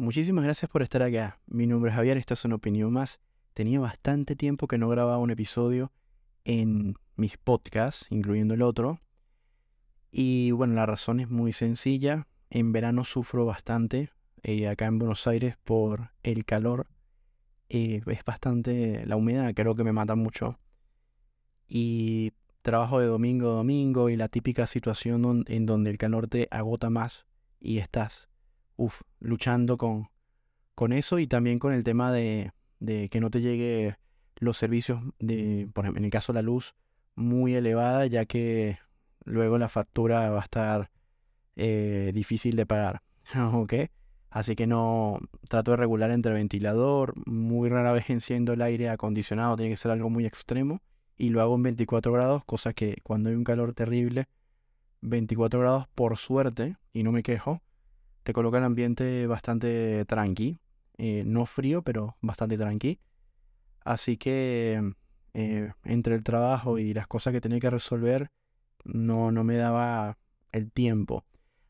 Muchísimas gracias por estar acá. Mi nombre es Javier, esta es una opinión más. Tenía bastante tiempo que no grababa un episodio en mis podcasts, incluyendo el otro. Y bueno, la razón es muy sencilla. En verano sufro bastante eh, acá en Buenos Aires por el calor. Eh, es bastante la humedad, creo que me mata mucho. Y trabajo de domingo a domingo y la típica situación en donde el calor te agota más y estás uf, luchando con, con eso y también con el tema de, de que no te llegue los servicios de, por ejemplo, en el caso de la luz, muy elevada, ya que luego la factura va a estar eh, difícil de pagar. Así que no trato de regular entre ventilador, muy rara vez enciendo el aire acondicionado, tiene que ser algo muy extremo, y lo hago en 24 grados, cosa que cuando hay un calor terrible, 24 grados por suerte, y no me quejo, te coloca el ambiente bastante tranqui. Eh, no frío, pero bastante tranqui. Así que eh, entre el trabajo y las cosas que tenía que resolver, no, no me daba el tiempo.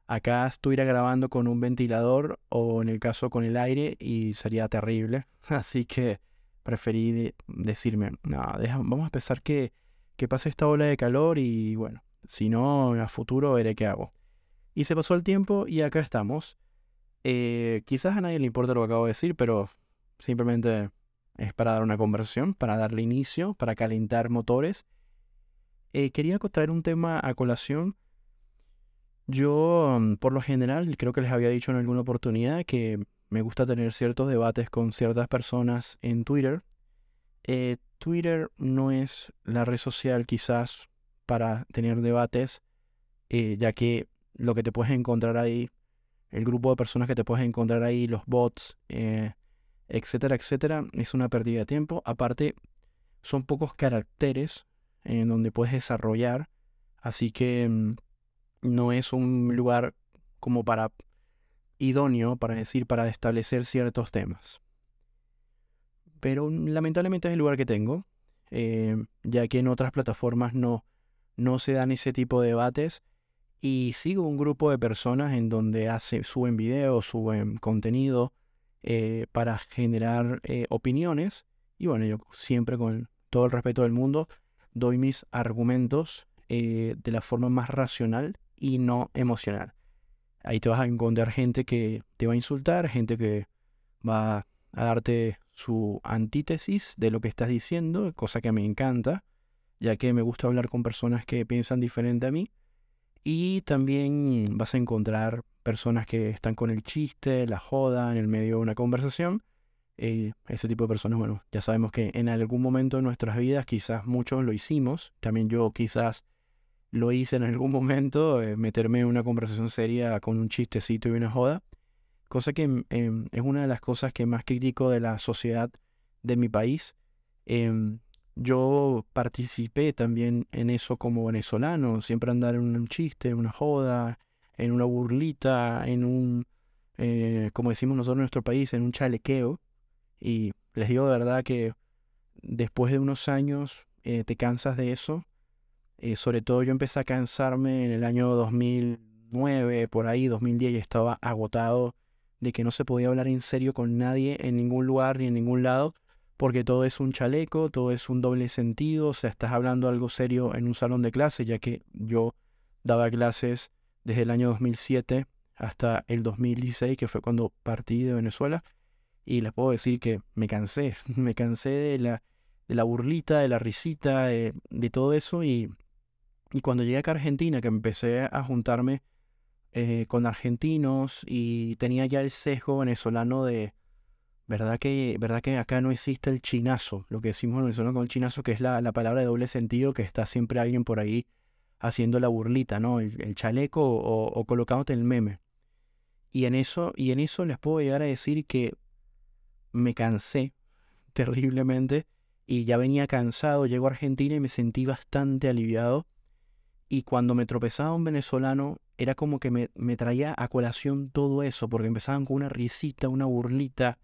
Acá estuviera grabando con un ventilador o en el caso con el aire y sería terrible. Así que preferí decirme, no, vamos a empezar que, que pase esta ola de calor y bueno, si no, a futuro veré qué hago. Y se pasó el tiempo y acá estamos. Eh, quizás a nadie le importa lo que acabo de decir, pero simplemente es para dar una conversación, para darle inicio, para calentar motores. Eh, quería traer un tema a colación. Yo, mm, por lo general, creo que les había dicho en alguna oportunidad que me gusta tener ciertos debates con ciertas personas en Twitter. Eh, Twitter no es la red social quizás para tener debates, ya que lo que te puedes encontrar ahí, el grupo de personas que te puedes encontrar ahí, los bots, eh, etcétera, etcétera, es una pérdida de tiempo. Aparte, son pocos caracteres en donde puedes desarrollar, así que mm, no es un lugar como para idóneo para decir, para establecer ciertos temas. Pero mm, lamentablemente es el lugar que tengo, eh, ya que en otras plataformas no, no se dan ese tipo de debates y sigo un grupo de personas en donde hace, suben videos, suben contenido eh, para generar eh, opiniones. Y bueno, yo siempre con todo el respeto del mundo doy mis argumentos eh, de la forma más racional y no emocional. Ahí te vas a encontrar gente que te va a insultar, gente que va a darte su antítesis de lo que estás diciendo, cosa que me encanta, ya que me gusta hablar con personas que piensan diferente a mí y también vas a encontrar personas que están con el chiste, la joda, en el medio de una conversación. Eh, ese tipo de personas, bueno, ya sabemos que en algún momento de nuestras vidas quizás muchos lo hicimos. También yo quizás lo hice en algún momento, eh, meterme en una conversación seria con un chistecito y una joda. Cosa que mm, em, es una de las cosas que más critico de la sociedad de mi país. Yo participé también en eso como venezolano, siempre andar en un chiste, en una joda, en una burlita, en un, eh, como decimos nosotros en nuestro país, en un chalequeo. Y les digo de verdad que después de unos años eh, te cansas de eso. Eh, sobre todo yo empecé a cansarme en el año 2009, por ahí, 2010, y estaba agotado de que no se podía hablar en serio con nadie en ningún lugar ni en ningún lado porque todo es un chaleco, todo es un doble sentido, o sea, estás hablando algo serio en un salón de clase, ya que yo daba clases desde el año 2007 hasta el 2016, que fue cuando partí de Venezuela, y les puedo decir que me cansé, me cansé de la, de la burlita, de la risita, de, todo eso, y, y, cuando llegué acá a Argentina, que empecé a juntarme eh, con argentinos y tenía ya el sesgo venezolano de ¿Verdad que, ¿Verdad que acá no existe el chinazo? Lo que decimos en Venezuela con el chinazo, que es la, palabra de doble sentido, que está siempre alguien por ahí haciendo la burlita, ¿no? El, chaleco o, o, colocándote el meme. Y en, eso, y en eso les puedo llegar a decir que me cansé terriblemente y ya venía cansado. Llego a Argentina y me sentí bastante aliviado. Y cuando me tropezaba un venezolano, era como que me, me traía a colación todo eso, porque empezaban con una risita, una burlita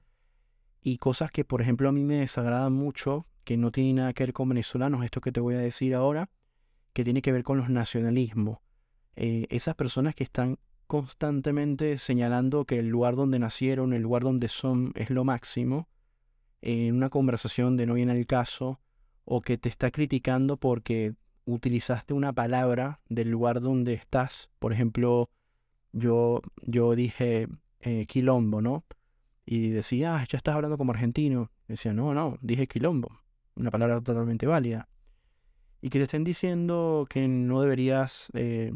y cosas que, por ejemplo, a mí me desagradan mucho, que no tienen nada que ver con venezolanos, esto que te voy a decir ahora, que tiene que ver con los nacionalismos. Eh, esas personas que están constantemente señalando que el lugar donde nacieron, el lugar donde son, es lo máximo, en una conversación de no viene el caso, o que te está criticando porque utilizaste una palabra del lugar donde estás. Por ejemplo, yo, yo dije eh, quilombo, ¿no? Y decía, ah, ya estás hablando como argentino. decía, no, no, dije quilombo. Una palabra totalmente válida. Y que te estén diciendo que no deberías eh,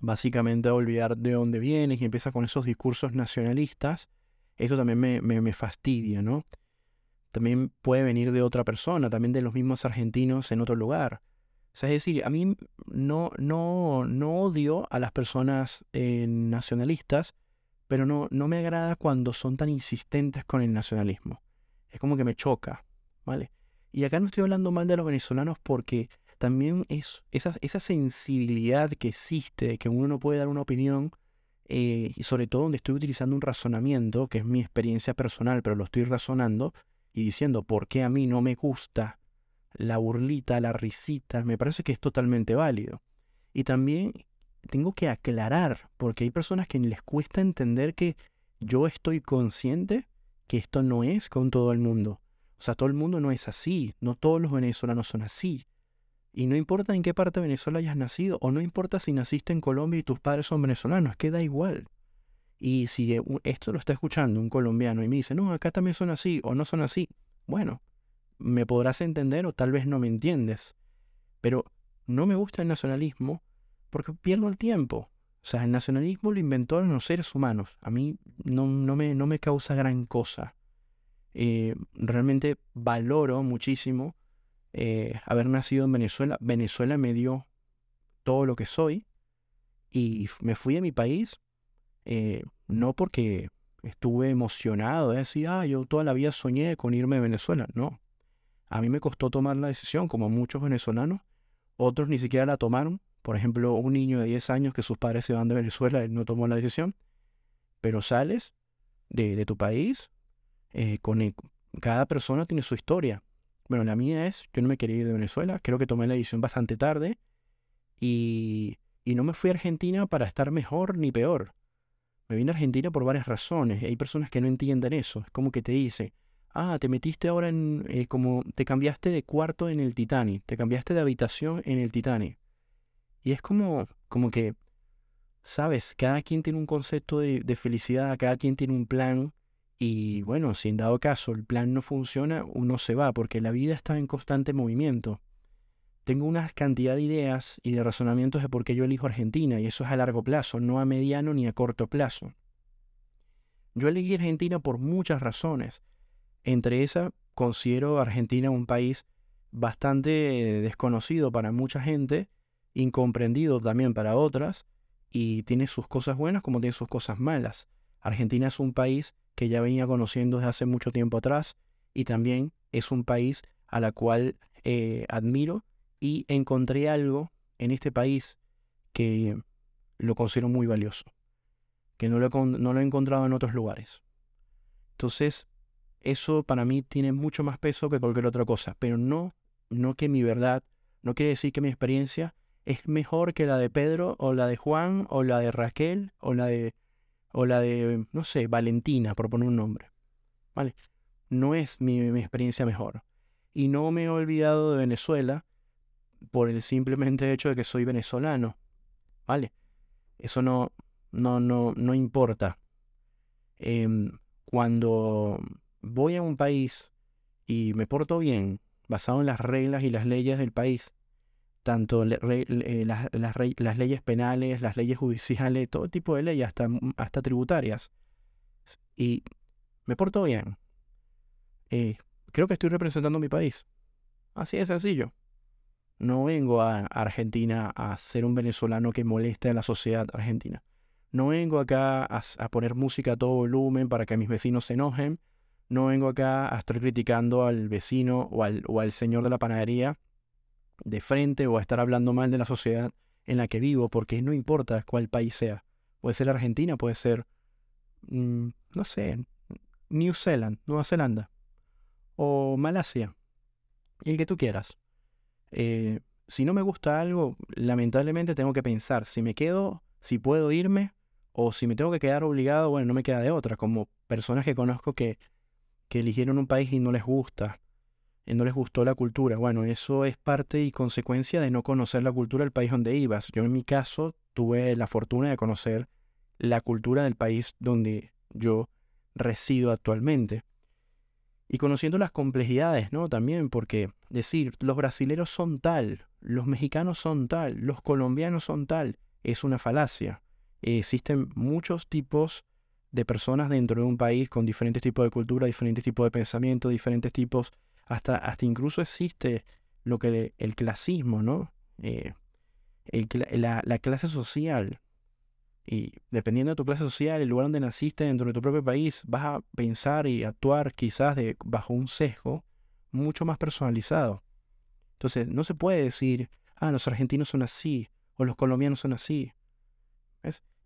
básicamente olvidar de dónde vienes y empieza con esos discursos nacionalistas, eso también me, me, fastidia, ¿no? También puede venir de otra persona, también de los mismos argentinos en otro lugar. O sea, es decir, a mí no, no, no odio a las personas eh, nacionalistas, pero no, no me agrada cuando son tan insistentes con el nacionalismo. Es como que me choca, ¿vale? Y acá no estoy hablando mal de los venezolanos porque también es esa, esa sensibilidad que existe, de que uno no puede dar una opinión, eh, y sobre todo donde estoy utilizando un razonamiento, que es mi experiencia personal, pero lo estoy razonando y diciendo por qué a mí no me gusta la burlita, la risita, me parece que es totalmente válido. Y también tengo que aclarar, porque hay personas que les cuesta entender que yo estoy consciente que esto no es con todo el mundo. O sea, todo el mundo no es así, no todos los venezolanos son así. Y no importa en qué parte de Venezuela hayas nacido, o no importa si naciste en Colombia y tus padres son venezolanos, que da igual. Y si esto lo está escuchando un colombiano y me dice, no, acá también son así o no son así, bueno, me podrás entender o tal vez no me entiendes. Pero no me gusta el nacionalismo porque pierdo el tiempo. O sea, el nacionalismo lo inventaron los seres humanos. A mí no, no, me, no me causa gran cosa. Eh, realmente valoro muchísimo eh, haber nacido en Venezuela. Venezuela me dio todo lo que soy y me fui a mi país eh, no porque estuve emocionado de decir, ah, yo toda la vida soñé con irme a Venezuela. No. A mí me costó tomar la decisión, como muchos venezolanos. Otros ni siquiera la tomaron. Por ejemplo, un niño de 10 años que sus padres se van de Venezuela, él no tomó la decisión. Pero sales de, tu país, eh, con cada persona tiene su historia. Bueno, la mía es, yo no me quería ir de Venezuela, creo que tomé la decisión bastante tarde y, no me fui a Argentina para estar mejor ni peor. Me vine a Argentina por varias razones hay personas que no entienden eso. Es como que te dice, ah, te metiste ahora en, eh, como, te cambiaste de cuarto en el Titanic, te cambiaste de habitación en el Titanic. Y es como, como que, sabes, cada quien tiene un concepto de, de felicidad, cada quien tiene un plan y bueno, si en dado caso el plan no funciona, uno se va, porque la vida está en constante movimiento. Tengo una cantidad de ideas y de razonamientos de por qué yo elijo Argentina, y eso es a largo plazo, no a mediano ni a corto plazo. Yo elegí Argentina por muchas razones. Entre esas, considero Argentina un país bastante desconocido para mucha gente, incomprendido también para otras, y tiene sus cosas buenas como tiene sus cosas malas. Argentina es un país que ya venía conociendo desde hace mucho tiempo atrás y también es un país a la cual eh, admiro y encontré algo en este país que lo considero muy valioso, que no lo, no lo he encontrado en otros lugares. Entonces, eso para mí tiene mucho más peso que cualquier otra cosa, pero no, no que mi verdad, no quiere decir que mi experiencia es mejor que la de Pedro o la de Juan o la de Raquel o la de o la de, no sé, Valentina, por poner un nombre. ¿Vale? No es mi, experiencia mejor. Y no me he olvidado de Venezuela por el simplemente hecho de que soy venezolano. ¿Vale? Eso no, no, no, no importa. Em, cuando voy a un país y me porto bien, basado en las reglas y las leyes del país, tanto eh, las, leyes penales, las leyes judiciales, todo tipo de leyes, hasta, mm, hasta tributarias. Y me porto bien. Eh, creo que estoy representando a mi país. Así de sencillo. No vengo a Argentina a ser un venezolano que moleste a la sociedad argentina. No vengo acá a, a, poner música a todo volumen para que mis vecinos se enojen. No vengo acá a estar criticando al vecino o al, o al señor de la panadería de frente o a estar hablando mal de la sociedad en la que vivo, porque no importa cuál país sea. Puede ser Argentina, puede ser, mm, no sé, New Zealand, Nueva Zelanda, o Malasia, el que tú quieras. Eh, si no me gusta algo, lamentablemente tengo que pensar si me quedo, si puedo irme, O si me tengo que quedar obligado, bueno, no me queda de otra, como personas que conozco que, que eligieron un país y no les gusta, no les gustó la cultura. Bueno, eso es parte y consecuencia de no conocer la cultura del país donde ibas. Yo en mi caso tuve la fortuna de conocer la cultura del país donde yo resido actualmente. Y conociendo las complejidades, ¿no? También porque decir, los brasileros son tal, los mexicanos son tal, los colombianos son tal, es una falacia existen muchos tipos de personas dentro de un país con diferentes tipos de cultura, diferentes tipos de pensamiento, diferentes tipos, hasta, hasta incluso existe lo que el clasismo, ¿no? Eh, la, la, clase social. Y dependiendo de tu clase social, el lugar donde naciste dentro de tu propio país, vas a pensar y actuar quizás de, bajo un sesgo mucho más personalizado. Entonces, no se puede decir, ah, los argentinos son así, o los colombianos son así.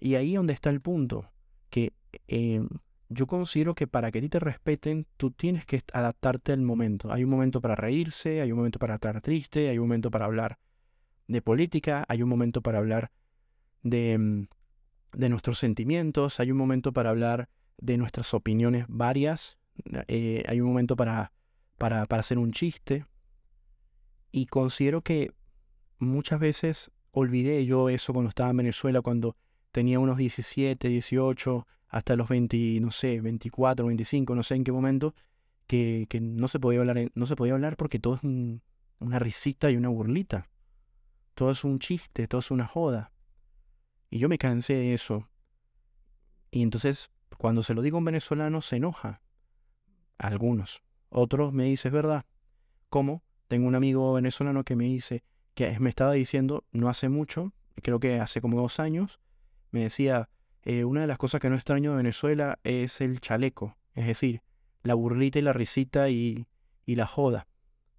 Y ahí donde está el punto, que em, yo considero que para que a ti te respeten, tú tienes que adaptarte al momento. Hay un momento para reírse, hay un momento para estar triste, hay un momento para hablar de política, hay un momento para hablar de, em, de nuestros sentimientos, hay un momento para hablar de nuestras opiniones varias, eh, hay un momento para, para, para hacer un chiste. Y considero que muchas veces olvidé yo eso cuando estaba en Venezuela, cuando tenía unos 17, 18, hasta los 20, no sé, 24, 25, no sé en qué momento, que, que no, se podía hablar, no se podía hablar porque todo es una risita y una burlita. Todo es un chiste, todo es una joda. Y yo me cansé de eso. Y entonces, cuando se lo digo a un venezolano, se enoja. Algunos. Otros me dicen, es verdad. ¿Cómo? Tengo un amigo venezolano que me dice, que me estaba diciendo no hace mucho, creo que hace como dos años, me decía, eh, una de las cosas que no extraño de Venezuela es el chaleco, es decir, la burlita y la risita y, y la joda.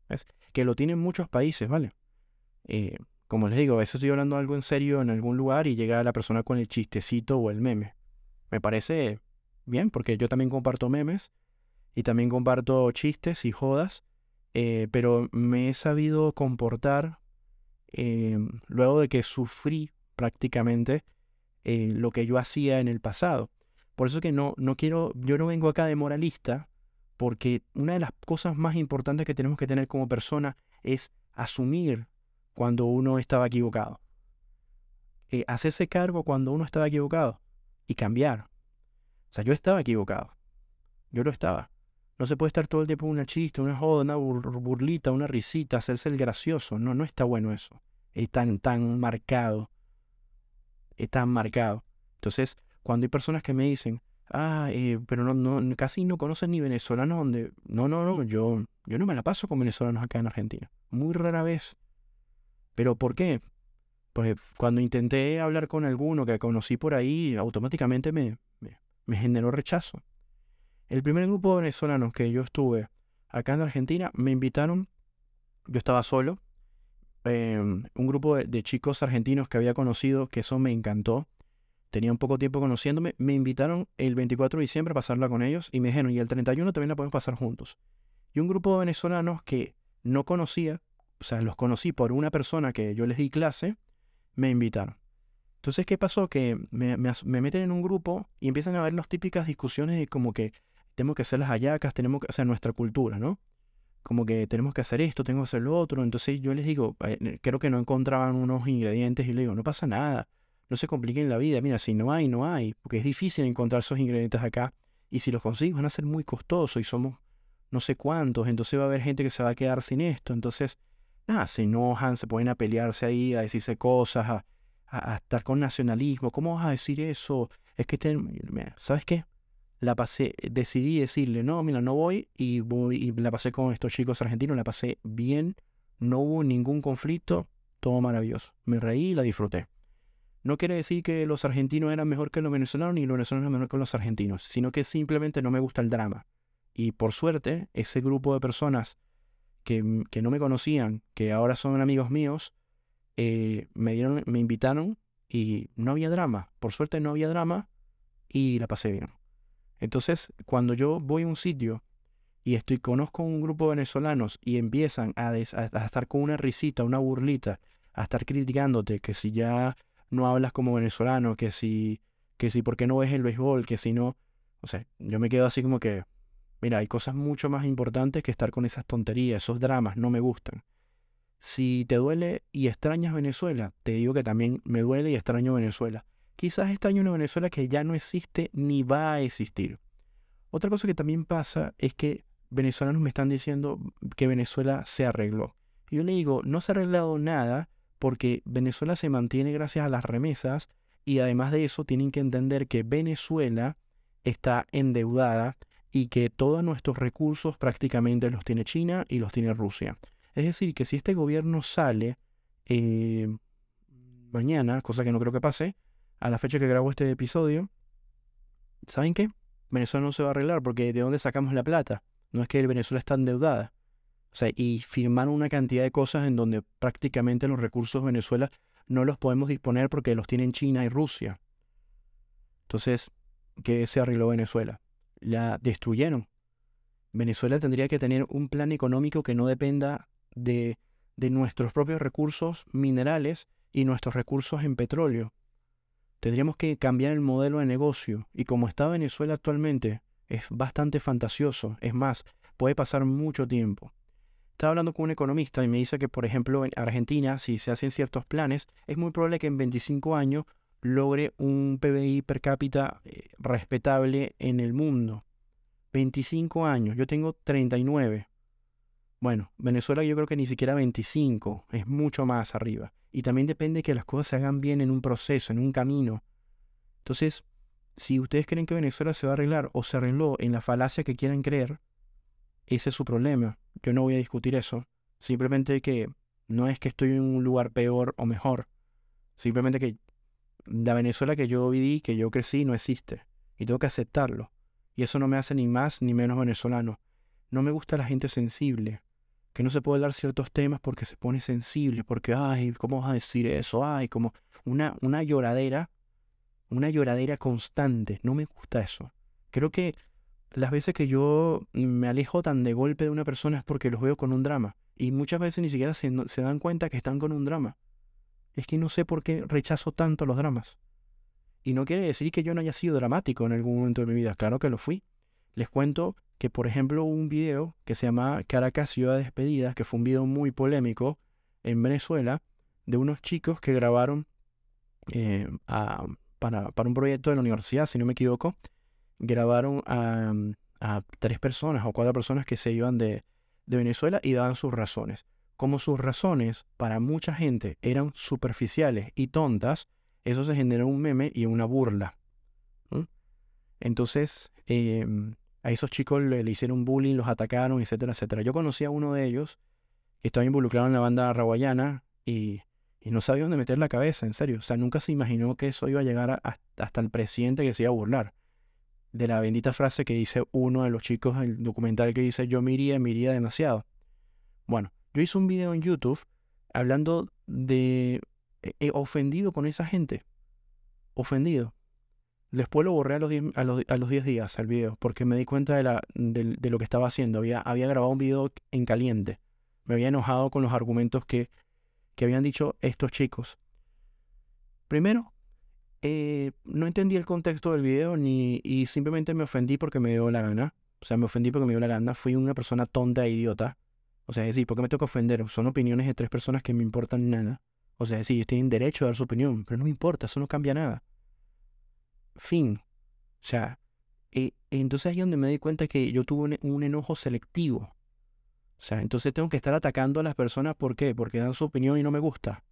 ¿Ves? Que lo tienen muchos países, ¿vale? Eh, como les digo, a veces estoy hablando algo en serio en algún lugar y llega la persona con el chistecito o el meme. Me parece bien, porque yo también comparto memes y también comparto chistes y jodas, eh, pero me he sabido comportar luego de que sufrí prácticamente eh, lo que yo hacía en el pasado. Por eso que no, no quiero, yo no vengo acá de moralista, porque una de las cosas más importantes que tenemos que tener como persona es asumir cuando uno estaba equivocado. Eh, hacerse cargo cuando uno estaba equivocado y cambiar. O sea, yo estaba equivocado. Yo lo estaba. No se puede estar todo el tiempo una chiste, una joda, una burlita, una risita, hacerse el gracioso. No, no está bueno eso. Es tan, tan marcado está marcado. Entonces, cuando hay personas que me dicen, ah, eh, pero no, no, casi no conocen ni venezolanos donde... No, no, no, yo, yo no me la paso con venezolanos acá en Argentina. Muy rara vez. ¿Pero por qué? Porque cuando intenté hablar con alguno que conocí por ahí, automáticamente me, me, generó rechazo. El primer grupo de venezolanos que yo estuve acá en Argentina, me invitaron, yo estaba solo, Em, un grupo de, chicos argentinos que había conocido, que eso me encantó. Tenía un poco tiempo conociéndome. Me invitaron el 24 de diciembre a pasarla con ellos y me dijeron, y el 31 también la podemos pasar juntos. Y un grupo de venezolanos que no conocía, o sea, los conocí por una persona que yo les di clase, me invitaron. Entonces, ¿qué pasó? Que me, meten en un grupo y empiezan a ver las típicas discusiones de como que tenemos que hacer las hallacas, tenemos que hacer nuestra cultura, ¿no? Como que tenemos que hacer esto, tengo que hacer lo otro. Entonces yo les digo, creo que no encontraban unos ingredientes y les digo, no pasa nada, no se compliquen la vida. Mira, si no hay, no hay, porque es difícil encontrar esos ingredientes acá. Y si los consigues van a ser muy costosos y somos no sé cuántos. Entonces va a haber gente que se va a quedar sin esto. Entonces, nada, se enojan, se ponen a pelearse ahí, a decirse cosas, a, estar con nacionalismo. ¿Cómo vas a decir eso? Es que, ¿sabes qué? La pasé, decidí decirle, no, mira, no voy y, voy y la pasé con estos chicos argentinos, la pasé bien, no hubo ningún conflicto, todo maravilloso. Me reí y la disfruté. No quiere decir que los argentinos eran mejor que los venezolanos ni los venezolanos eran mejor que los argentinos, sino que simplemente no me gusta el drama. Y por suerte, ese grupo de personas que, que no me conocían, que ahora son amigos míos, eh, me, dieron, me invitaron y no había drama. Por suerte no había drama y la pasé bien. Entonces, cuando yo voy a un sitio y estoy conozco un grupo de venezolanos y empiezan a, estar con una risita, una burlita, a estar criticándote que si ya no hablas como venezolano, que si que si por qué no ves el béisbol, que si no, o sea, yo me quedo así como que, mira, hay cosas mucho más importantes que estar con esas tonterías, esos dramas, no me gustan. Si te duele y extrañas Venezuela, te digo que también me duele y extraño Venezuela. Quizás extraño una Venezuela que ya no existe ni va a existir. Otra cosa que también pasa es que venezolanos me están diciendo que Venezuela se arregló. Y yo le digo, no se ha arreglado nada porque Venezuela se mantiene gracias a las remesas y además de eso tienen que entender que Venezuela está endeudada y que todos nuestros recursos prácticamente los tiene China y los tiene Rusia. Es decir, que si este gobierno sale eh, mañana, cosa que no creo que pase, a la fecha que grabo este episodio, ¿saben qué? Venezuela no se va a arreglar porque ¿de dónde sacamos la plata? No es que Venezuela está endeudada. O sea, y firmaron una cantidad de cosas en donde prácticamente los recursos de Venezuela no los podemos disponer porque los tienen China y Rusia. Entonces, ¿qué se arregló Venezuela? La destruyeron. Venezuela tendría que tener un plan económico que no dependa de, de nuestros propios recursos minerales y nuestros recursos en petróleo. Tendríamos que cambiar el modelo de negocio y como está Venezuela actualmente, es bastante fantasioso. Es más, puede pasar mucho tiempo. Estaba hablando con un economista y me dice que, por ejemplo, en Argentina, si se hacen ciertos planes, es muy probable que en 25 años logre un PBI per cápita eh, respetable en el mundo. 25 años, yo tengo 39. Bueno, Venezuela yo creo que ni siquiera 25, es mucho más arriba. Y también depende que las cosas se hagan bien en un proceso, en un camino. Entonces, si ustedes creen que Venezuela se va a arreglar o se arregló en la falacia que quieran creer, ese es su problema. Yo no voy a discutir eso. Simplemente que no es que estoy en un lugar peor o mejor. Simplemente que la Venezuela que yo viví, que yo crecí, no existe. Y tengo que aceptarlo. Y eso no me hace ni más ni menos venezolano. No me gusta la gente sensible. Que no se puede hablar ciertos temas porque se pone sensible. Porque, ay, ¿cómo vas a decir eso? Ay, como una, una lloradera. Una lloradera constante. No me gusta eso. Creo que las veces que yo me alejo tan de golpe de una persona es porque los veo con un drama. Y muchas veces ni siquiera se, dan cuenta que están con un drama. Es que no sé por qué rechazo tanto los dramas. Y no quiere decir que yo no haya sido dramático en algún momento de mi vida. Claro que lo fui. Les cuento que, por ejemplo, hubo un video que se llama Caracas Ciudad Despedida, que fue un video muy polémico en Venezuela, de unos chicos que grabaron eh, para, para un proyecto de la universidad, si no me equivoco, grabaron a, tres personas o cuatro personas que se iban de, Venezuela y daban sus razones. Como sus razones para mucha gente eran superficiales y tontas, eso se generó un meme y una burla. Entonces, em, a esos chicos le, hicieron bullying, los atacaron, etcétera, etcétera. Yo conocí a uno de ellos que estaba involucrado en la banda raguayana y, no sabía dónde meter la cabeza, en serio. O sea, nunca se imaginó que eso iba a llegar hasta el presidente que se iba a burlar de la bendita frase que dice uno de los chicos del documental que dice yo me iría, me iría demasiado. Bueno, yo hice un video en YouTube hablando de... He ofendido con esa gente. Ofendido. Después lo borré a los 10 a los, a los días al video porque me di cuenta de, la, de, lo que estaba haciendo. Había, había grabado un video en caliente. Me había enojado con los argumentos que, que habían dicho estos chicos. Primero, eh, no entendí el contexto del video ni, y simplemente me ofendí porque me dio la gana. O sea, me ofendí porque me dio la gana. Fui una persona tonta e idiota. O sea, es decir, ¿por qué me que ofender? Son opiniones de tres personas que me importan nada. O sea, sí, ellos tienen derecho a dar su opinión, pero no me importa, eso no cambia nada. Fin. O sea, eh, entonces ahí es donde me di cuenta que yo tuve un, enojo selectivo. O sea, entonces tengo que estar atacando a las personas, ¿por qué? Porque dan su opinión y no me gusta.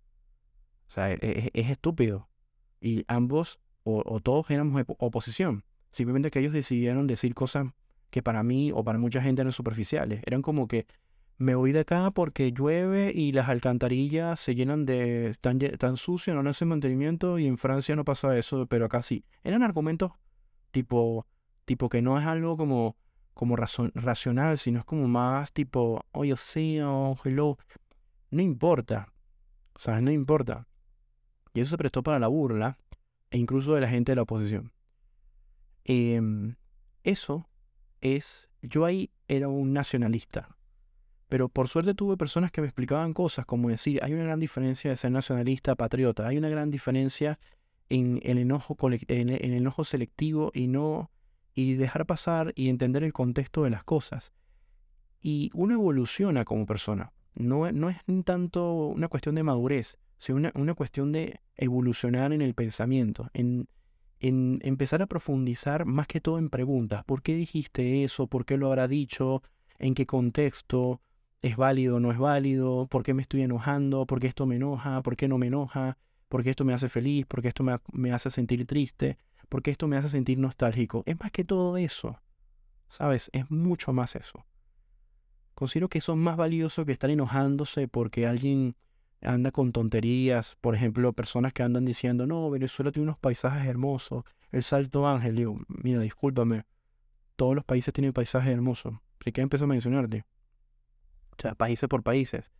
O sea, e, e, es estúpido. Y ambos o, todos éramos oposición. Simplemente que ellos decidieron decir cosas que para mí o para mucha gente eran superficiales. Eran como que me voy de acá porque llueve y las alcantarillas se llenan de tan, tan sucio, no hacen mantenimiento y en Francia no pasa eso, pero acá sí. Eran argumentos tipo, tipo que no es algo como, como racional, sino es como más tipo, oye, sí, oh, hello. No importa, ¿sabes? No importa. Y eso se prestó para la burla e incluso de la gente de la oposición. Em, eso es, yo ahí era un nacionalista, pero por suerte tuve personas que me explicaban cosas como decir, hay una gran diferencia de ser nacionalista patriota, hay una gran diferencia en el enojo, en el enojo selectivo y no y dejar pasar y entender el contexto de las cosas. Y uno evoluciona como persona. No, no es tanto una cuestión de madurez, sino una, una cuestión de evolucionar en el pensamiento, en, en empezar a profundizar más que todo en preguntas. ¿Por qué dijiste eso? ¿Por qué lo habrá dicho? ¿En qué contexto? ¿Es válido no es válido? ¿Por qué me estoy enojando? ¿Por qué esto me enoja? ¿Por qué no me enoja? ¿Por qué esto me hace feliz? ¿Por qué esto me, hace sentir triste? ¿Por qué esto me hace sentir nostálgico? Es más que todo eso. ¿Sabes? Es mucho más eso. Considero que eso es más valioso que estar enojándose porque alguien anda con tonterías. Por ejemplo, personas que andan diciendo, no, Venezuela tiene unos paisajes hermosos. El Salto Ángel, digo, mira, discúlpame. Todos los países tienen paisajes hermosos. Que empiezo a mencionarte. O sea, países por países.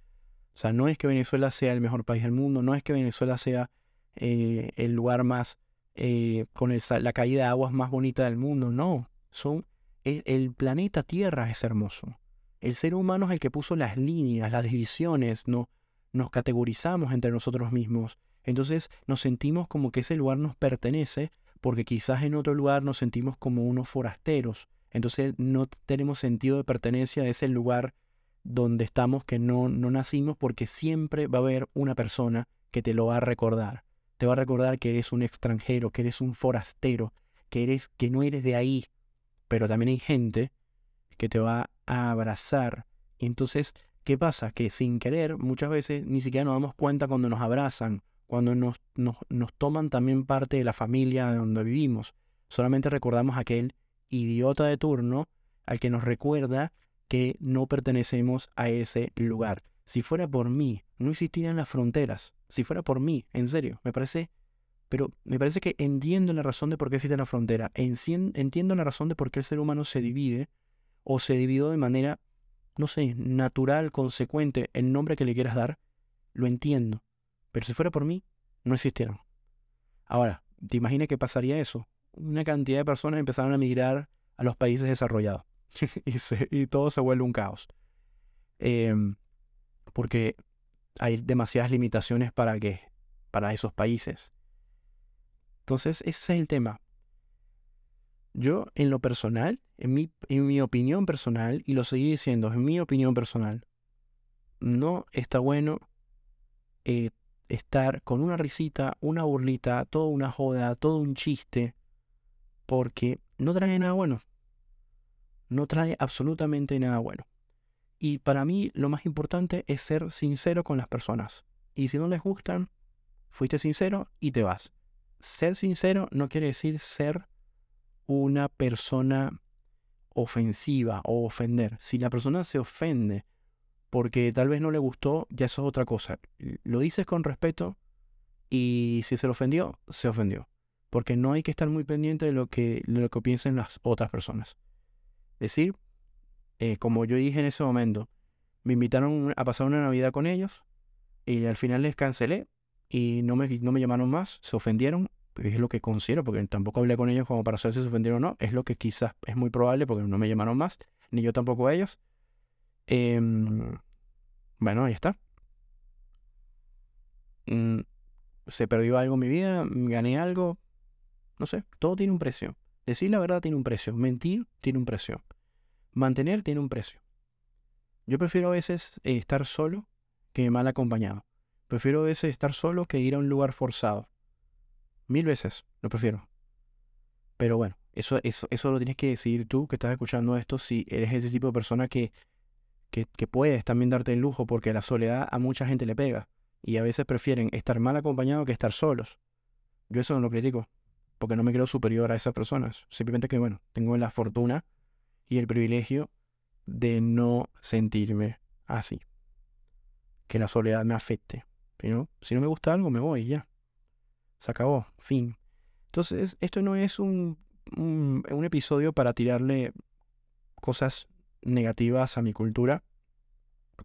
O sea, no es que Venezuela sea el mejor país del mundo, no es que Venezuela sea eh, el lugar más, eh, con la caída de aguas más bonita del mundo, no. Son, el, el planeta Tierra es hermoso. El ser humano es el que puso las líneas, las divisiones, no, nos categorizamos entre nosotros mismos. Entonces nos sentimos como que ese lugar nos pertenece porque quizás en otro lugar nos sentimos como unos forasteros. Entonces no tenemos sentido de pertenencia a ese lugar donde estamos que no, no nacimos porque siempre va a haber una persona que te lo va a recordar. Te va a recordar que eres un extranjero, que eres un forastero, que eres que no eres de ahí. Pero también hay gente que te va a abrazar. entonces ¿Qué pasa? Que sin querer, muchas veces ni siquiera nos damos cuenta cuando nos abrazan, cuando nos, nos, toman también parte de la familia de donde vivimos. Solamente recordamos a aquel idiota de turno al que nos recuerda que no pertenecemos a ese lugar. Si fuera por mí, no existirían las fronteras. Si fuera por mí, en serio, me parece... Pero me parece que entiendo la razón de por qué existe la frontera. Entiendo la razón de por qué el ser humano se divide o se dividió de manera no sé, natural, consecuente, el nombre que le quieras dar, lo entiendo. Pero si fuera por mí, no existieran. Ahora, ¿te imaginas qué pasaría eso? Una cantidad de personas empezaron a migrar a los países desarrollados y, todo se vuelve un caos. Em, porque hay demasiadas limitaciones para que para esos países. Entonces, ese es el tema. Yo, en lo personal, en mi, en mi opinión personal, y lo seguiré diciendo, en mi opinión personal, no está bueno eh, estar con una risita, una burlita, toda una joda, todo un chiste, porque no trae nada bueno. No trae absolutamente nada bueno. Y para mí lo más importante es ser sincero con las personas. Y si no les gustan, fuiste sincero y te vas. Ser sincero no quiere decir ser una persona ofensiva o ofender. Si la persona se ofende porque tal vez no le gustó, ya eso es otra cosa. Lo dices con respeto y si se lo ofendió, se ofendió. Porque no hay que estar muy pendiente de lo que, lo que piensen las otras personas. Decir, eh, como yo dije en ese momento, me invitaron a pasar una Navidad con ellos y al final les cancelé y no me, no me llamaron más, se ofendieron es lo que considero, porque tampoco hablé con ellos como para saber si se ofendieron o no, es lo que quizás es muy probable porque no me llamaron más, ni yo tampoco a ellos. Em, bueno, ahí está. Mm, se perdió algo en mi vida, gané algo, no sé, todo tiene un precio. Decir la verdad tiene un precio, mentir tiene un precio, mantener tiene un precio. Yo prefiero a veces eh, estar solo que mal acompañado. Prefiero a veces estar solo que ir a un lugar forzado. Mil veces, lo prefiero. Pero bueno, eso, eso, eso lo tienes que decidir tú que estás escuchando esto si eres ese tipo de persona que, que, puedes también darte el lujo porque la soledad a mucha gente le pega. Y a veces prefieren estar mal acompañados que estar solos. Yo eso no lo critico, porque no me creo superior a esas personas. Simplemente que, bueno, tengo la fortuna y el privilegio de no sentirme así. Que la soledad me afecte. Pero si no me gusta algo, me voy ya. Se acabó, fin. Entonces, esto no es un, un, episodio para tirarle cosas negativas a mi cultura,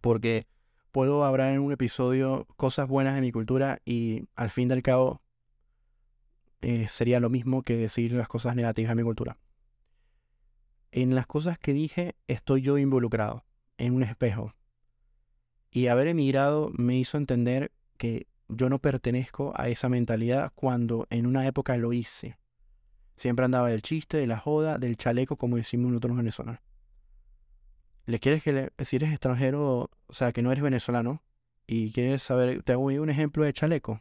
porque puedo hablar en un episodio cosas buenas de mi cultura y al fin y al cabo eh, sería lo mismo que decir las cosas negativas de mi cultura. En las cosas que dije estoy yo involucrado, en un espejo. Y haber emigrado me hizo entender que yo no pertenezco a esa mentalidad cuando en una época lo hice. Siempre andaba del chiste, de la joda, del chaleco, como decimos nosotros venezolanos. ¿Le quieres que le, si eres extranjero, o sea, que no eres venezolano, y quieres saber, te hago un ejemplo de chaleco?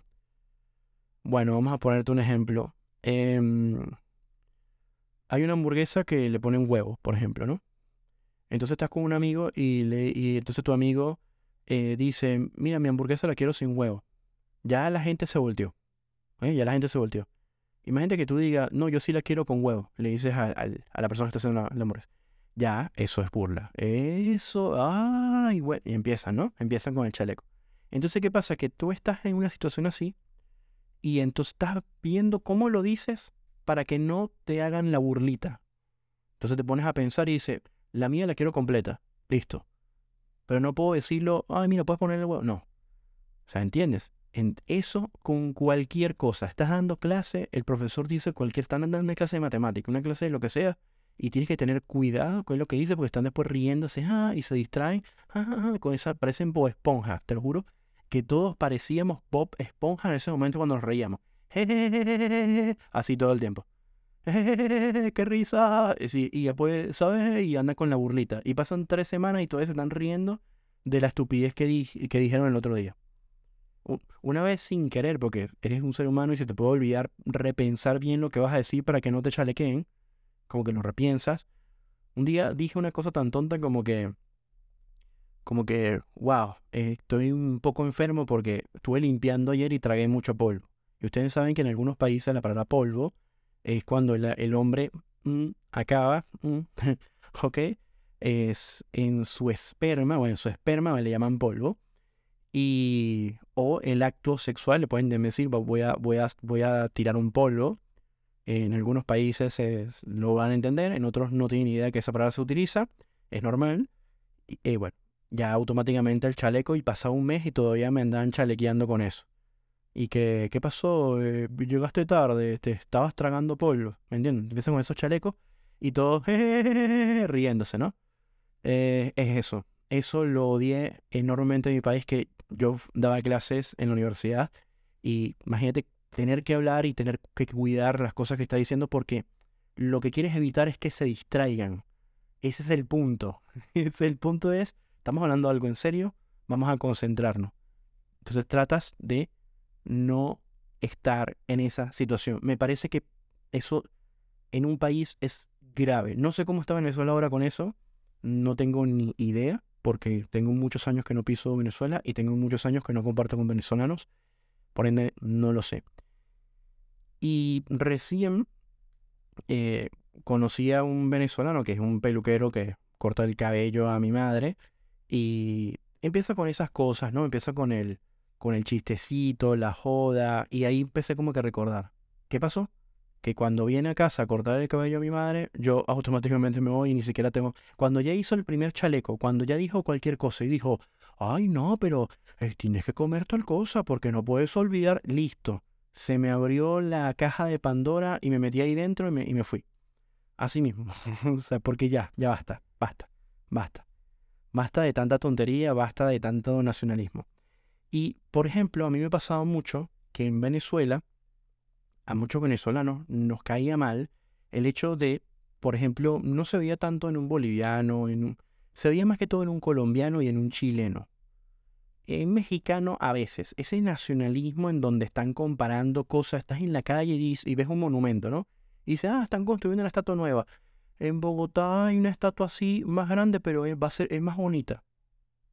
Bueno, vamos a ponerte un ejemplo. Em, hay una hamburguesa que le ponen huevo, por ejemplo, ¿no? Entonces estás con un amigo y, le, y entonces tu amigo eh, dice, mira, mi hamburguesa la quiero sin huevo. Ya la gente se volteó. ¿eh? Ya la gente se volteó. Imagínate que tú digas, no, yo sí la quiero con huevo. Le dices a, la persona que está haciendo la, hamburguesa. Ya, eso es burla. Eso, ay, bueno. Y empiezan, ¿no? Empiezan con el chaleco. Entonces, ¿qué pasa? Que tú estás en una situación así y entonces estás viendo cómo lo dices para que no te hagan la burlita. Entonces te pones a pensar y dices, la mía la quiero completa. Listo. Pero no puedo decirlo, ay, mira, puedes ponerle huevo. No. O sea, ¿entiendes? En eso con cualquier cosa. Estás dando clase, el profesor dice cualquier, están dando una clase de matemática, una clase de lo que sea, y tienes que tener cuidado con lo que dice porque están después riéndose ah, y se distraen ah, ah, con esa, parecen Bob Esponja, te lo juro, que todos parecíamos Bob Esponja en ese momento cuando nos reíamos. Así todo el tiempo. ¡Qué risa! y después, ¿sabes? Y anda con la burlita. Y pasan tres semanas y todos se están riendo de la estupidez que, que dijeron el otro día. Una vez sin querer, porque eres un ser humano y se te puede olvidar repensar bien lo que vas a decir para que no te chalequeen, como que lo repiensas. Un día dije una cosa tan tonta como que, como que, wow, estoy un poco enfermo porque estuve limpiando ayer y tragué mucho polvo. Y ustedes saben que en algunos países la palabra polvo es cuando el, hombre mm, acaba, mm, ¿ok? Es en su esperma, o en su esperma le llaman polvo, y, o el acto sexual, le pueden decir, voy a, voy a, voy a tirar un polvo. En algunos países lo van a entender, en otros no tienen idea de que esa palabra se utiliza, es normal. Y eh, bueno, ya automáticamente el chaleco y pasa un mes y todavía me andan chalequeando con eso. Y que, ¿qué pasó? Eh, llegaste tarde, te estabas tragando polvo, ¿me entiendes? Empiezan con esos chalecos y todos riéndose, ¿no? Eh, es eso. Eso lo odié enormemente en mi país, que yo daba clases en la universidad y imagínate tener que hablar y tener que cuidar las cosas que está diciendo porque lo que quieres evitar es que se distraigan. Ese es el punto. Ese el punto es, estamos hablando de algo en serio, vamos a concentrarnos. Entonces tratas de no estar en esa situación. Me parece que eso en un país es grave. No sé cómo está Venezuela ahora con eso, no tengo ni idea, porque tengo muchos años que no piso Venezuela y tengo muchos años que no comparto con venezolanos, por ende no lo sé. Y recién eh, conocí a un venezolano que es un peluquero que corta el cabello a mi madre y empieza con esas cosas, ¿no? Empieza con el con el chistecito, la joda, y ahí empecé como que a recordar. ¿Qué pasó? Que cuando viene a casa a cortar el cabello a mi madre, yo automáticamente me voy y ni siquiera tengo... Cuando ya hizo el primer chaleco, cuando ya dijo cualquier cosa y dijo, ay no, pero eh, tienes que comer tal cosa porque no puedes olvidar, listo. Se me abrió la caja de Pandora y me metí ahí dentro y me, y me fui. Así mismo. o sea, porque ya, ya basta, basta, basta. Basta de tanta tontería, basta de tanto nacionalismo. Y, por ejemplo, a mí me ha pasado mucho que en Venezuela, a muchos venezolanos nos caía mal el hecho de, por ejemplo, no se veía tanto en un boliviano, en se veía más que todo en un colombiano y en un chileno. En mexicano a veces, ese nacionalismo en donde están comparando cosas, estás en la calle y, y ves un monumento, ¿no? Y dices, ah, están construyendo una estatua nueva. En Bogotá hay una estatua así más grande, pero va a ser, es más bonita.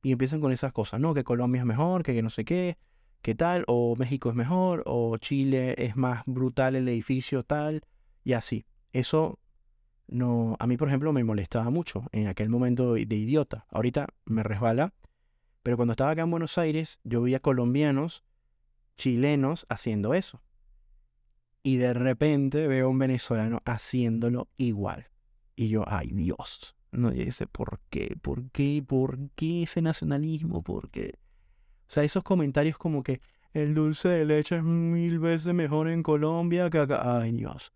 Y empiezan con esas cosas, ¿no? Que Colombia es mejor, que, no sé qué, que tal, o México es mejor, o Chile es más brutal el edificio tal, y así. Eso no, a mí por ejemplo me molestaba mucho en aquel momento de idiota. Ahorita me resbala, pero cuando estaba acá en Buenos Aires yo veía colombianos, chilenos haciendo eso. Y de repente veo un venezolano haciéndolo igual. Y yo, ay Dios, no dice, ¿por qué? ¿Por qué? ¿Por qué ese nacionalismo? ¿Por qué? O sea, esos comentarios como que el dulce de leche es mil veces mejor en Colombia que acá. Ay, Dios.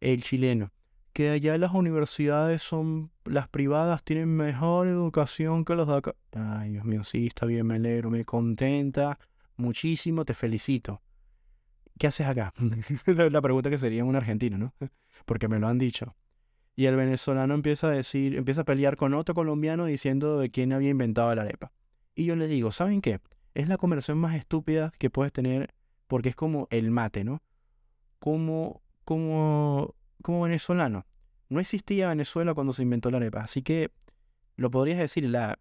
El chileno. Que allá las universidades son, las privadas tienen mejor educación que los de acá. Ay, Dios mío, sí, está bien, me alegro, me contenta muchísimo, te felicito. ¿Qué haces acá? la pregunta que sería un argentino, ¿no? Porque me lo han dicho. Y el venezolano empieza a decir, empieza a pelear con otro colombiano diciendo de quién había inventado la arepa. Y yo le digo, ¿saben qué? Es la conversación más estúpida que puedes tener porque es como el mate, ¿no? Como, como, como venezolano. No existía Venezuela cuando se inventó la arepa, así que lo podrías decir, la,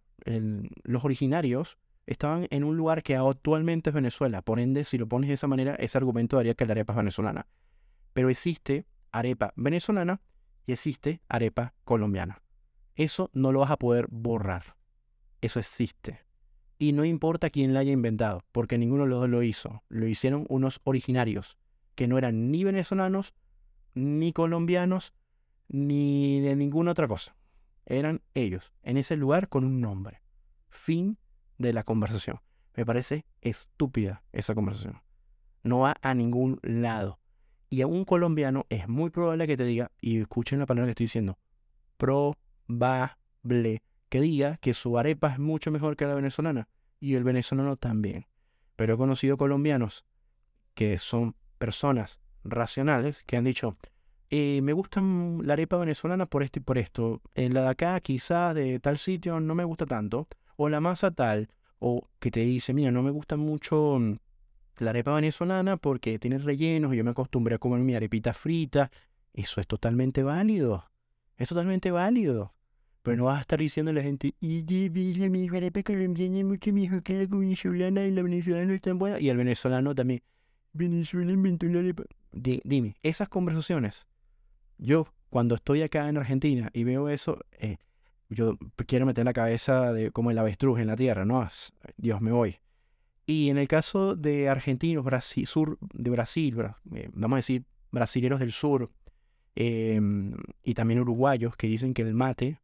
los originarios estaban en un lugar que actualmente es Venezuela. Por ende, si lo pones de esa manera, ese argumento daría que la arepa es venezolana. Pero existe arepa venezolana y existe arepa colombiana. Eso no lo vas a poder borrar. Eso existe. Y no importa quién la haya inventado, porque ninguno de los dos lo hizo. Lo hicieron unos originarios, que no eran ni venezolanos, ni colombianos, ni de ninguna otra cosa. Eran ellos, en ese lugar con un nombre. Fin de la conversación. Me parece estúpida esa conversación. No va a ningún lado. Y a un colombiano es muy probable que te diga, y escuchen la palabra que estoy diciendo, probable, que diga que su arepa es mucho mejor que la venezolana. Y el venezolano también. Pero he conocido colombianos que son personas racionales que han dicho, eh, me gusta la arepa venezolana por esto y por esto. En la de acá, quizá de tal sitio, no me gusta tanto. O la masa tal. O que te dice, mira, no me gusta mucho mm, la arepa venezolana porque tiene rellenos y yo me acostumbré a comer mi arepita frita. Eso es totalmente válido. Es totalmente válido. Pero no vas a estar diciendo a la gente, y mi arepa colombiana mucho mejor que la venezolana y la venezolana no es tan buena. Y el venezolano también. Venezuela inventó la arepa. dime, esas conversaciones. Yo, cuando estoy acá en Argentina y veo eso, eh, yo quiero meter la cabeza de, como el avestruz en la tierra, ¿no? Dios, me voy. Y en el caso de argentinos, Brasil, sur de Brasil, eh, vamos a decir, brasileros del sur, em, y también uruguayos que dicen que el mate,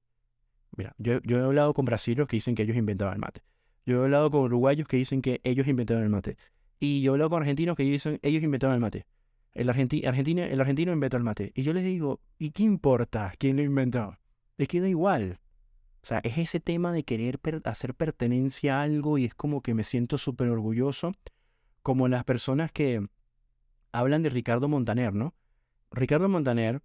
mira, yo, yo, he hablado con brasileños que dicen que ellos inventaban el mate. Yo he hablado con uruguayos que dicen que ellos inventaron el mate. Y yo he hablado con argentinos que dicen ellos inventaron el mate. El, argentino, el argentino inventó el mate. Y yo les digo, ¿y qué importa quién lo inventó? Les queda igual. O sea, es ese tema de querer hacer pertenencia a algo y es como que me siento súper orgulloso, como las personas que hablan de Ricardo Montaner, ¿no? Ricardo Montaner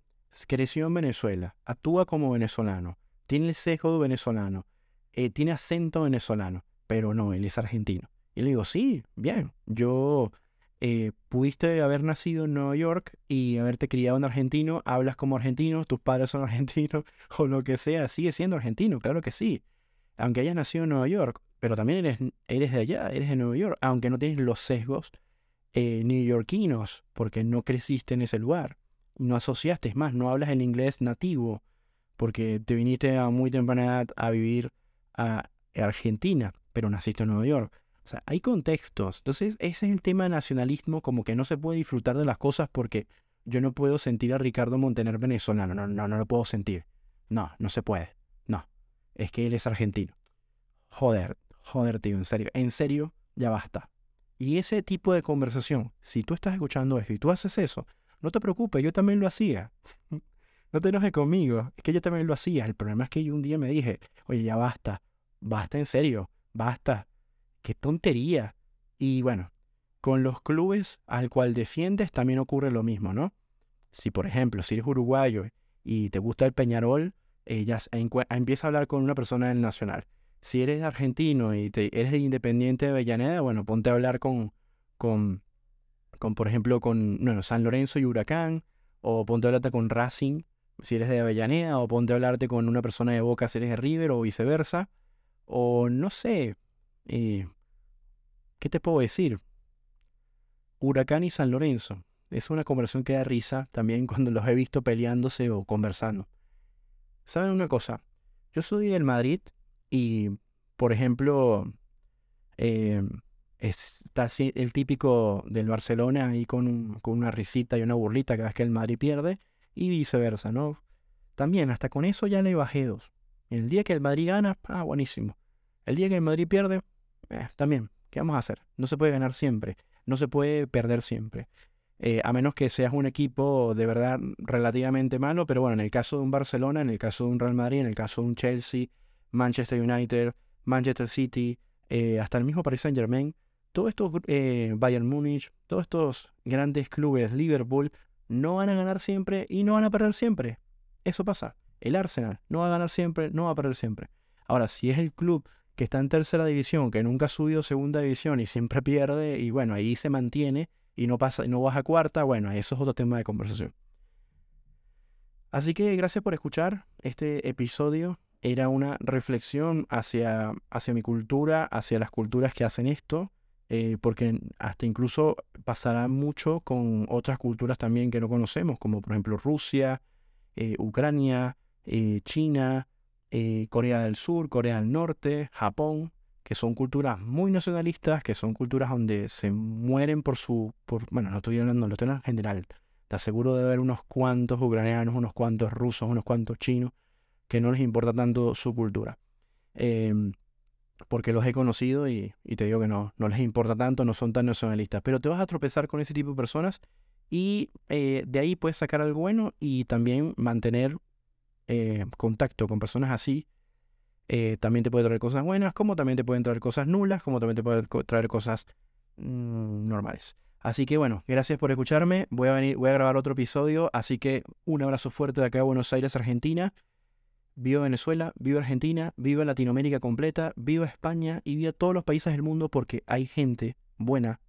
creció en Venezuela, actúa como venezolano, tiene el sesgo venezolano, eh, tiene acento venezolano, pero no, él es argentino. Y le digo, sí, bien, yo eh, pudiste haber nacido en Nueva York y haberte criado en argentino, hablas como argentino, tus padres son argentinos o lo que sea, sigue siendo argentino, claro que sí. Aunque hayas nacido en Nueva York, pero también eres, eres de allá, eres de Nueva York, aunque no tienes los sesgos eh, neoyorquinos, porque no creciste en ese lugar, no asociaste, es más, no hablas el inglés nativo, porque te viniste a muy temprana edad a vivir a Argentina, pero naciste en Nueva York. O sea, hay contextos. Entonces, ese es el tema nacionalismo, como que no se puede disfrutar de las cosas porque yo no puedo sentir a Ricardo Montaner venezolano. No, no, no lo puedo sentir. No, no se puede. No. Es que él es argentino. Joder, joder, tío, en serio. En serio, ya basta. Y ese tipo de conversación, si tú estás escuchando esto y tú haces eso, no te preocupes, yo también lo hacía. no te enojes conmigo, es que yo también lo hacía. El problema es que yo un día me dije, oye, ya basta, basta en serio, basta qué tontería. Y bueno, con los clubes al cual defiendes también ocurre lo mismo, ¿no? Si por ejemplo, si eres uruguayo y te gusta el Peñarol, ella empieza a hablar con una persona del Nacional. Si eres argentino y te, eres de Independiente de Avellaneda, bueno, ponte a hablar con, con, con por ejemplo, con bueno, San Lorenzo y Huracán, o ponte a hablarte con Racing si eres de Avellaneda, o ponte a hablarte con una persona de Boca si eres de River, o viceversa, o no sé, eh, ¿Qué te puedo decir? Huracán y San Lorenzo. Es una conversación que da risa también cuando los he visto peleándose o conversando. ¿Saben una cosa? Yo soy del Madrid y, por ejemplo, eh, está el típico del Barcelona ahí con, con, una risita y una burlita cada vez que el Madrid pierde y viceversa, ¿no? También, hasta con eso ya le bajé dos. El día que el Madrid gana, ah, buenísimo. El día que el Madrid pierde, eh, también, ¿Qué vamos a hacer? No se puede ganar siempre, no se puede perder siempre. Eh, a menos que seas un equipo de verdad relativamente malo, pero bueno, en el caso de un Barcelona, en el caso de un Real Madrid, en el caso de un Chelsea, Manchester United, Manchester City, eh, hasta el mismo Paris Saint Germain, todos estos eh, Bayern Múnich, todos estos grandes clubes, Liverpool, no van a ganar siempre y no van a perder siempre. Eso pasa. El Arsenal no va a ganar siempre, no va a perder siempre. Ahora, si es el club que está en tercera división, que nunca ha subido segunda división y siempre pierde, y bueno, ahí se mantiene y no pasa, no baja cuarta, bueno, eso es otro tema de conversación. Así que gracias por escuchar este episodio. Era una reflexión hacia, hacia mi cultura, hacia las culturas que hacen esto, eh, porque hasta incluso pasará mucho con otras culturas también que no conocemos, como por ejemplo Rusia, eh, Ucrania, eh, China, Corea del Sur, Corea del Norte, Japón, que son culturas muy nacionalistas, que son culturas donde se mueren por su, bueno, no estoy hablando, lo estoy en general, te aseguro de ver unos cuantos ucranianos, unos cuantos rusos, unos cuantos chinos, que no les importa tanto su cultura. Em, porque los he conocido y, te digo que no, no les importa tanto, no son tan nacionalistas. Pero te vas a tropezar con ese tipo de personas y eh, de ahí puedes sacar algo bueno y también mantener eh, contacto con personas así. Eh, también te puede traer cosas buenas, como también te pueden traer cosas nulas, como también te puede traer cosas mm, normales. Así que bueno, gracias por escucharme. Voy a, venir, voy a grabar otro episodio. Así que un abrazo fuerte de acá a Buenos Aires, Argentina. Viva Venezuela, viva Argentina, viva Latinoamérica completa, viva España y viva todos los países del mundo porque hay gente buena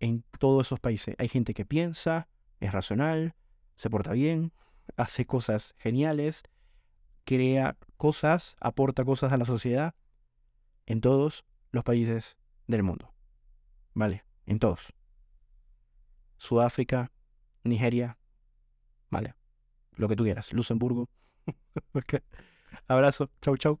en todos esos países. Hay gente que piensa, es racional, se porta bien, hace cosas geniales, crea cosas, aporta cosas a la sociedad en todos los países del mundo. ¿Vale? En todos. Sudáfrica, Nigeria, vale, lo que tú quieras, Luxemburgo. Abrazo, chau, chau.